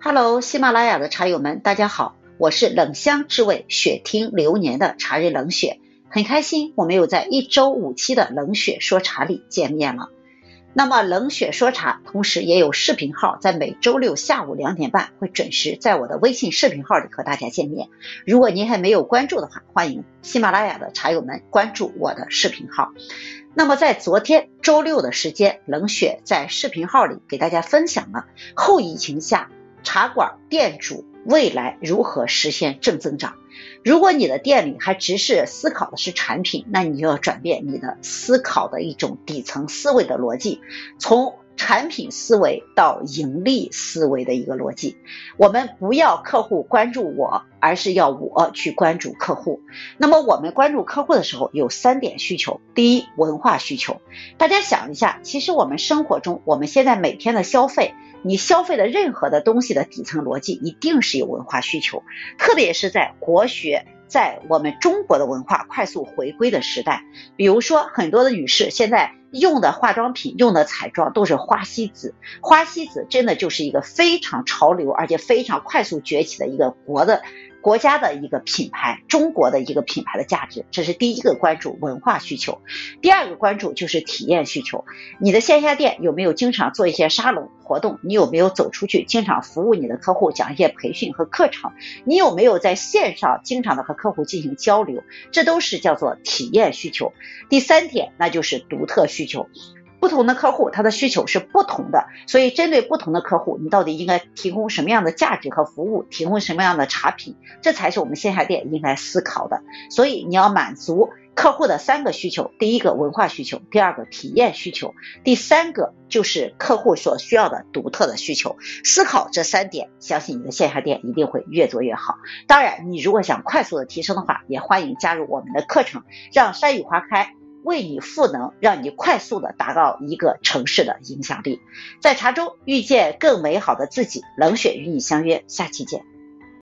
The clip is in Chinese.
Hello，喜马拉雅的茶友们，大家好，我是冷香之味雪听流年的茶人冷雪，很开心我们又在一周五期的冷雪说茶里见面了。那么冷雪说茶，同时也有视频号，在每周六下午两点半会准时在我的微信视频号里和大家见面。如果您还没有关注的话，欢迎喜马拉雅的茶友们关注我的视频号。那么在昨天周六的时间，冷雪在视频号里给大家分享了后疫情下。茶馆店主未来如何实现正增长？如果你的店里还只是思考的是产品，那你就要转变你的思考的一种底层思维的逻辑，从产品思维到盈利思维的一个逻辑。我们不要客户关注我，而是要我去关注客户。那么我们关注客户的时候有三点需求：第一，文化需求。大家想一下，其实我们生活中，我们现在每天的消费。你消费的任何的东西的底层逻辑一定是有文化需求，特别是在国学，在我们中国的文化快速回归的时代，比如说很多的女士现在用的化妆品、用的彩妆都是花西子，花西子真的就是一个非常潮流而且非常快速崛起的一个国的。国家的一个品牌，中国的一个品牌的价值，这是第一个关注文化需求。第二个关注就是体验需求。你的线下店有没有经常做一些沙龙活动？你有没有走出去经常服务你的客户，讲一些培训和课程？你有没有在线上经常的和客户进行交流？这都是叫做体验需求。第三点，那就是独特需求。不同的客户，他的需求是不同的，所以针对不同的客户，你到底应该提供什么样的价值和服务，提供什么样的产品，这才是我们线下店应该思考的。所以你要满足客户的三个需求：第一个文化需求，第二个体验需求，第三个就是客户所需要的独特的需求。思考这三点，相信你的线下店一定会越做越好。当然，你如果想快速的提升的话，也欢迎加入我们的课程，让山雨花开。为你赋能，让你快速的达到一个城市的影响力，在茶中遇见更美好的自己。冷雪与你相约，下期见。